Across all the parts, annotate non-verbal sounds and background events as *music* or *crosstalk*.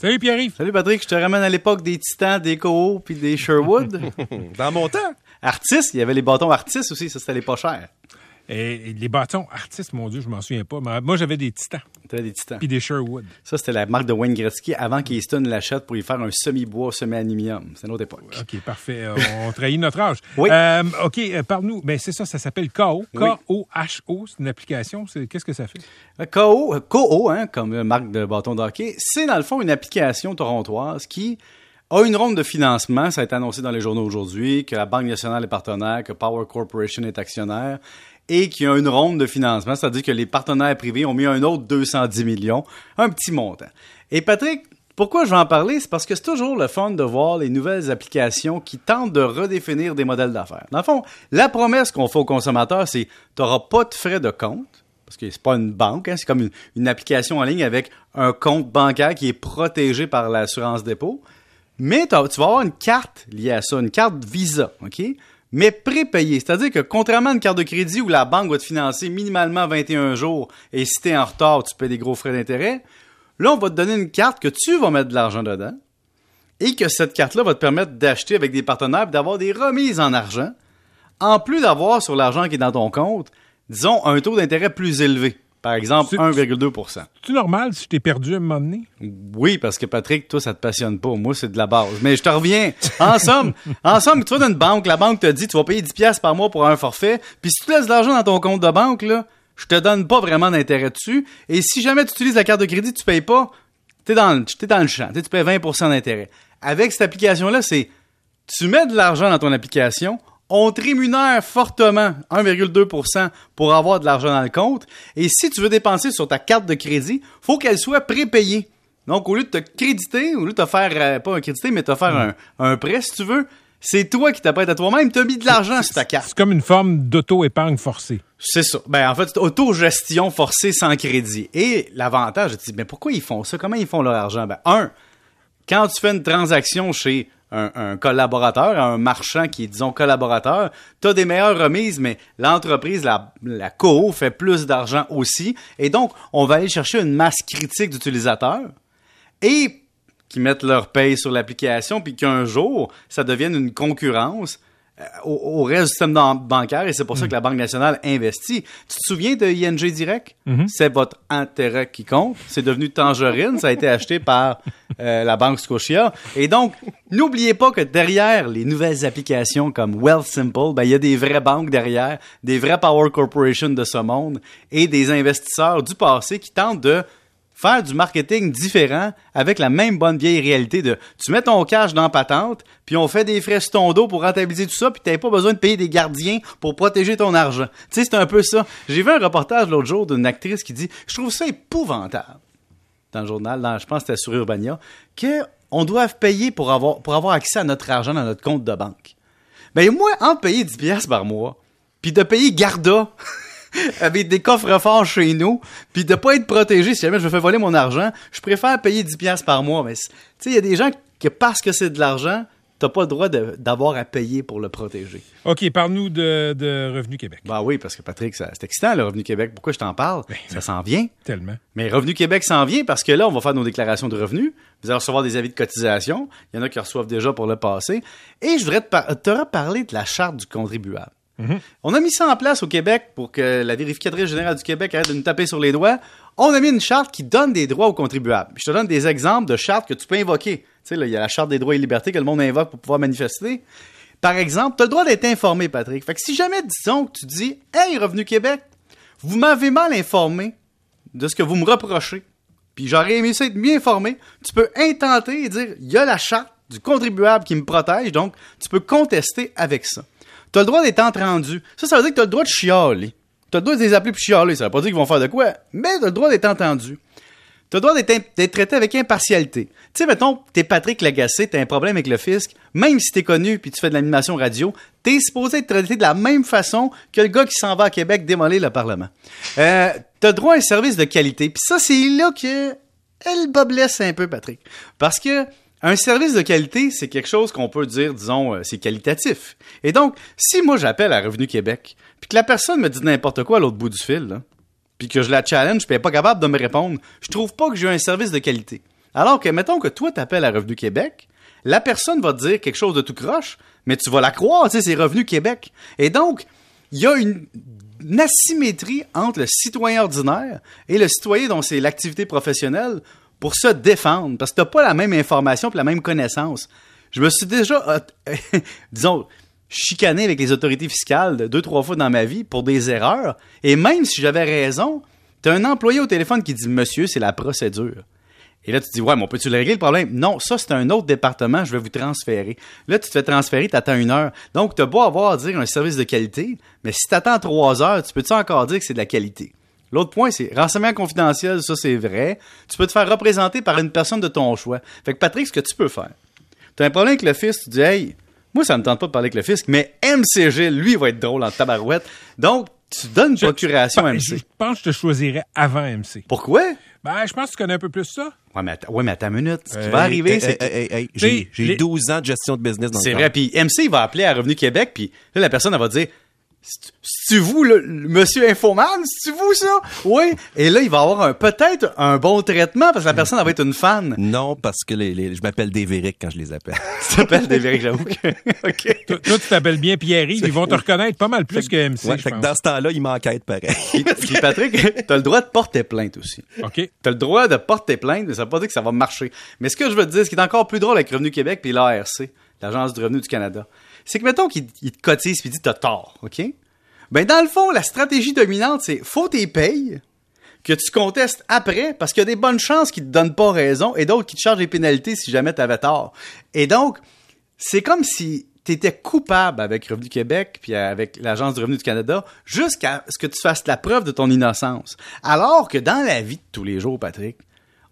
Salut Pierre-Yves. Salut Patrick, je te ramène à l'époque des Titans, des Coho puis des Sherwood. *laughs* Dans mon temps. Artistes, il y avait les bâtons artistes aussi, ça c'était les pas cher. Et les bâtons artistes, mon Dieu, je m'en souviens pas. Mais moi, j'avais des titans. T'avais des Titans. Puis des Sherwood. Ça c'était la marque de Wayne Gretzky avant qu'Easton l'achète pour y faire un semi-bois, semi-aluminium. C'est une autre époque. OK, parfait. Euh, on trahit notre âge. *laughs* Oui. Euh, OK, euh, parle-nous. Ben, c'est ça, ça s'appelle KO. K-O-H-O. C'est une application. Qu'est-ce que ça fait? KO, KO, hein, comme marque de bâton de hockey, c'est dans le fond une application torontoise qui a une ronde de financement. Ça a été annoncé dans les journaux aujourd'hui que la Banque nationale est partenaire, que Power Corporation est actionnaire et qu'il y a une ronde de financement, c'est-à-dire que les partenaires privés ont mis un autre 210 millions, un petit montant. Et Patrick, pourquoi je vais en parler? C'est parce que c'est toujours le fun de voir les nouvelles applications qui tentent de redéfinir des modèles d'affaires. Dans le fond, la promesse qu'on fait aux consommateurs, c'est tu n'auras pas de frais de compte, parce que c'est pas une banque, hein, c'est comme une, une application en ligne avec un compte bancaire qui est protégé par l'assurance dépôt. Mais tu vas avoir une carte liée à ça, une carte Visa, OK? Mais prépayée. C'est-à-dire que contrairement à une carte de crédit où la banque va te financer minimalement 21 jours et si t'es en retard, tu payes des gros frais d'intérêt, là, on va te donner une carte que tu vas mettre de l'argent dedans et que cette carte-là va te permettre d'acheter avec des partenaires et d'avoir des remises en argent, en plus d'avoir sur l'argent qui est dans ton compte, disons, un taux d'intérêt plus élevé. Par exemple, C'est- 1,2% C'est normal si je t'ai perdu à un moment donné? oui, parce que Patrick, toi, ça te passionne pas. Moi, c'est de la base. Mais je te reviens. En *laughs* somme, en somme, tu vas dans une banque, la banque te dit, tu vas payer 10 pièces par mois pour un forfait, puis si tu laisses de l'argent dans ton compte de banque, là, je te donne pas vraiment d'intérêt dessus. Et si jamais tu utilises la carte de crédit, tu payes pas, t'es dans, le- t'es dans le champ. T'sais, Tu payes 20 d'intérêt. Avec cette application-là, c'est, tu mets de l'argent dans ton application, on te rémunère fortement 1,2% pour avoir de l'argent dans le compte. Et si tu veux dépenser sur ta carte de crédit, faut qu'elle soit prépayée. Donc, au lieu de te créditer, au lieu de te faire, euh, pas un crédité, mais de te faire un, un prêt, si tu veux, c'est toi qui t'apprêtes à toi-même, tu as mis de l'argent sur ta carte. C'est comme une forme d'auto-épargne forcée. C'est ça. Ben, en fait, c'est autogestion forcée sans crédit. Et l'avantage, je te dis, mais pourquoi ils font ça? Comment ils font leur argent? Ben, un, quand tu fais une transaction chez un, collaborateur, un marchand qui est, disons, collaborateur, tu as des meilleures remises, mais l'entreprise, la, la co fait plus d'argent aussi. Et donc, on va aller chercher une masse critique d'utilisateurs et qui mettent leur paye sur l'application, puis qu'un jour, ça devienne une concurrence au, au reste du système ban- bancaire, et c'est pour ça que la Banque nationale investit. Tu te souviens de ING Direct? C'est votre intérêt qui compte. C'est devenu Tangerine, ça a été acheté par euh, la Banque Scotia. Et donc, n'oubliez pas que derrière les nouvelles applications comme Wealthsimple, ben, il y a des vraies banques derrière, des vrais Power Corporation de ce monde, et des investisseurs du passé qui tentent de faire du marketing différent avec la même bonne vieille réalité de tu mets ton cash dans patente, puis on fait des frais sur ton dos pour rentabiliser tout ça, puis t'avais pas besoin de payer des gardiens pour protéger ton argent. Tu sais, c'est un peu ça. J'ai vu un reportage l'autre jour d'une actrice qui dit Je trouve ça épouvantable dans le journal, dans, je pense que c'était sur Urbania, qu'on doit payer pour avoir, accès à notre argent dans notre compte de banque. Ben moi, en payer 10 piastres par mois, puis de payer Garda *laughs* *laughs* avec des coffres forts chez nous, puis de pas être protégé si jamais je me fais voler mon argent, je préfère payer 10 piastres par mois. Mais tu sais, il y a des gens que parce que c'est de l'argent, t'as pas le droit d'avoir à payer pour le protéger. OK, parle-nous de, de Revenu Québec. Ben oui, parce que Patrick, c'est excitant le Revenu Québec. Pourquoi je t'en parle? ça s'en vient. Tellement. Mais Revenu Québec s'en vient parce que là, on va faire nos déclarations de revenus. Vous allez recevoir des avis de cotisation. Il y en a qui reçoivent déjà pour le passé. Et je voudrais te, par- te reparler de la charte du contribuable. On a mis ça en place au Québec pour que la vérificatrice générale du Québec arrête de nous taper sur les doigts. On a mis une charte qui donne des droits aux contribuables. Je te donne des exemples de chartes que tu peux invoquer. Tu il y a la charte des droits et libertés que le monde invoque pour pouvoir manifester. Par exemple, tu as le droit d'être informé, Patrick. Fait que si jamais, disons, que tu dis Hey, Revenu Québec, vous m'avez mal informé de ce que vous me reprochez, puis j'aurais aimé ça être mieux informé, tu peux intenter et dire il y a la charte du contribuable qui me protège, donc tu peux contester avec ça. Tu as le droit d'être entendu. Ça, ça veut dire que tu as le droit de chialer. Tu as le droit de les appeler pour chialer. Ça veut pas dire qu'ils vont faire de quoi, mais tu as le droit d'être entendu. Tu as le droit d'être traité avec impartialité. Tu sais, mettons, t'es Patrick Lagacé, t'as un problème avec le fisc, même si t'es connu puis tu fais de l'animation radio, t'es supposé être traité de la même façon que le gars qui s'en va à Québec démolir le Parlement. Euh, t'as droit à un service de qualité. Puis ça, c'est là que elle boblesse un peu, Patrick. Parce que un service de qualité, c'est quelque chose qu'on peut dire, disons, euh, c'est qualitatif. Et donc, si moi j'appelle à Revenu Québec, puis que la personne me dit n'importe quoi à l'autre bout du fil, puis que je la challenge, puis elle n'est pas capable de me répondre, je trouve pas que j'ai un service de qualité. Alors que, mettons que toi, t'appelles à Revenu Québec, la personne va te dire quelque chose de tout croche, mais tu vas la croire, tu sais, c'est Revenu Québec. Et donc, il y a une asymétrie entre le citoyen ordinaire et le citoyen dont c'est l'activité professionnelle pour se défendre, parce que t'as pas la même information et la même connaissance. Je me suis déjà, *laughs* disons, chicané avec les autorités fiscales deux, trois fois dans ma vie pour des erreurs, et même si j'avais raison, t'as un employé au téléphone qui dit « Monsieur, c'est la procédure ». Et là, tu dis, ouais, mais on peut-tu le régler le problème? Non, ça, c'est un autre département, je vais vous transférer. Là, tu te fais transférer, tu attends une heure. Donc, tu beau avoir à dire un service de qualité, mais si tu attends trois heures, tu peux-tu encore dire que c'est de la qualité? L'autre point, c'est renseignement confidentiel, ça c'est vrai. Tu peux te faire représenter par une personne de ton choix. Fait que Patrick, ce que tu peux faire, tu as un problème avec le fisc, tu dis, hey, moi ça me tente pas de parler avec le fisc, mais MCG, lui, va être drôle en tabarouette. Donc, tu donnes une procuration à MC. Je pense que je te choisirais avant MC. Pourquoi? Ben, je pense que tu connais un peu plus ça. Ouais, mais, ouais, mais attends une minute. Ce qui va arriver, c'est J'ai j'ai les- 12 ans de gestion de business dans C'est le vrai. corps. Puis MC il va appeler à Revenu Québec, puis là, la personne, elle va dire C'est- vous, le, le monsieur Infoman? C'est-tu vous, ça? Oui. Et là, il va avoir un- peut-être un bon traitement parce que la personne, elle va être une fan. Non, parce que les, les- je m'appelle Dévéric quand je les appelle. *laughs* Tu t'appelles des vérités, j'avoue que. *laughs* OK. Toi, toi, tu t'appelles bien Pierre-Yves. Ils vont te reconnaître pas mal plus que MC, Ouais, je fait que pense. dans ce temps-là, il m'enquête pareil. *laughs* Puis, puis Patrick, t'as le droit de porter plainte aussi. OK. T'as le droit de porter plainte, mais ça veut pas dire que ça va marcher. Mais ce que je veux te dire, ce qui est encore plus drôle avec Revenu Québec puis l'ARC, l'Agence du revenu du Canada, c'est que mettons qu'il il te cotise puis dit t'as tort, OK? Ben dans le fond, la stratégie dominante, c'est faut t'es payes, que tu contestes après, parce qu'il y a des bonnes chances qu'ils te donnent pas raison et d'autres qui te chargent des pénalités si jamais t'avais tort. Et donc, c'est comme si tu étais coupable avec Revenu Québec puis avec l'Agence du revenu du Canada jusqu'à ce que tu fasses la preuve de ton innocence. Alors que dans la vie de tous les jours, Patrick,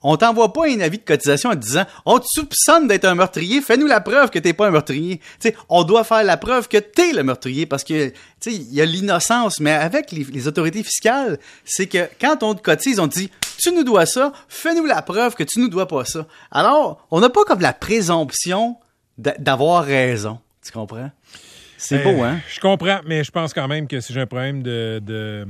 on t'envoie pas un avis de cotisation en disant on te soupçonne d'être un meurtrier, fais-nous la preuve que t'es pas un meurtrier. Tu sais, on doit faire la preuve que t'es le meurtrier parce que il y a l'innocence, mais avec les, les autorités fiscales, c'est que quand on te cotise, on te dit tu nous dois ça, fais-nous la preuve que tu nous dois pas ça. Alors, on n'a pas comme la présomption d'a- d'avoir raison. Tu comprends? C'est Euh, beau, hein? Je comprends, mais je pense quand même que si j'ai un problème de, de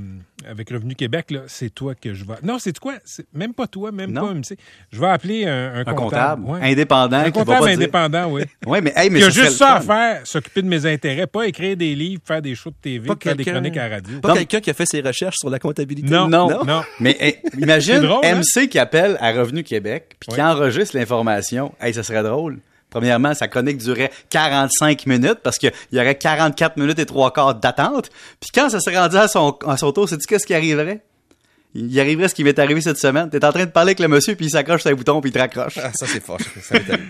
avec Revenu Québec, c'est toi que je vais. Non, c'est quoi? Même pas toi, même Non. pas MC. Je vais appeler un, un Un comptable. comptable, ouais. indépendant. Un qui va comptable dire- indépendant, oui. *laughs* Ouais, mais, hey, mais Il y a juste ça à faire, s'occuper de mes intérêts, pas écrire des livres, faire des shows de TV, Pas faire des chroniques à la radio. Pas quelqu'un qui a fait ses recherches sur la comptabilité? Non, Non. non. Mais hey, *laughs* imagine hein? MC qui appelle à Revenu Québec puis qui enregistre l'information. Hey, ça serait drôle. Premièrement, sa chronique durait 45 minutes parce qu'il y aurait 44 minutes et trois quarts d'attente. Puis quand ça serait rendu à son, à son tour, sais-tu qu'est-ce qui arriverait? Il arriverait ce qui m'est arrivé cette semaine. T'es en train de parler avec le monsieur puis il s'accroche sur un bouton puis il te raccroche. Ah, ça, c'est fort. Ça m'est arrivé.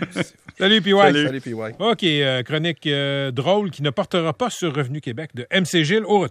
Salut, PY. Salut, puis ouais. OK, euh, chronique euh, drôle qui ne portera pas sur Revenu Québec de MC Gilles au retour.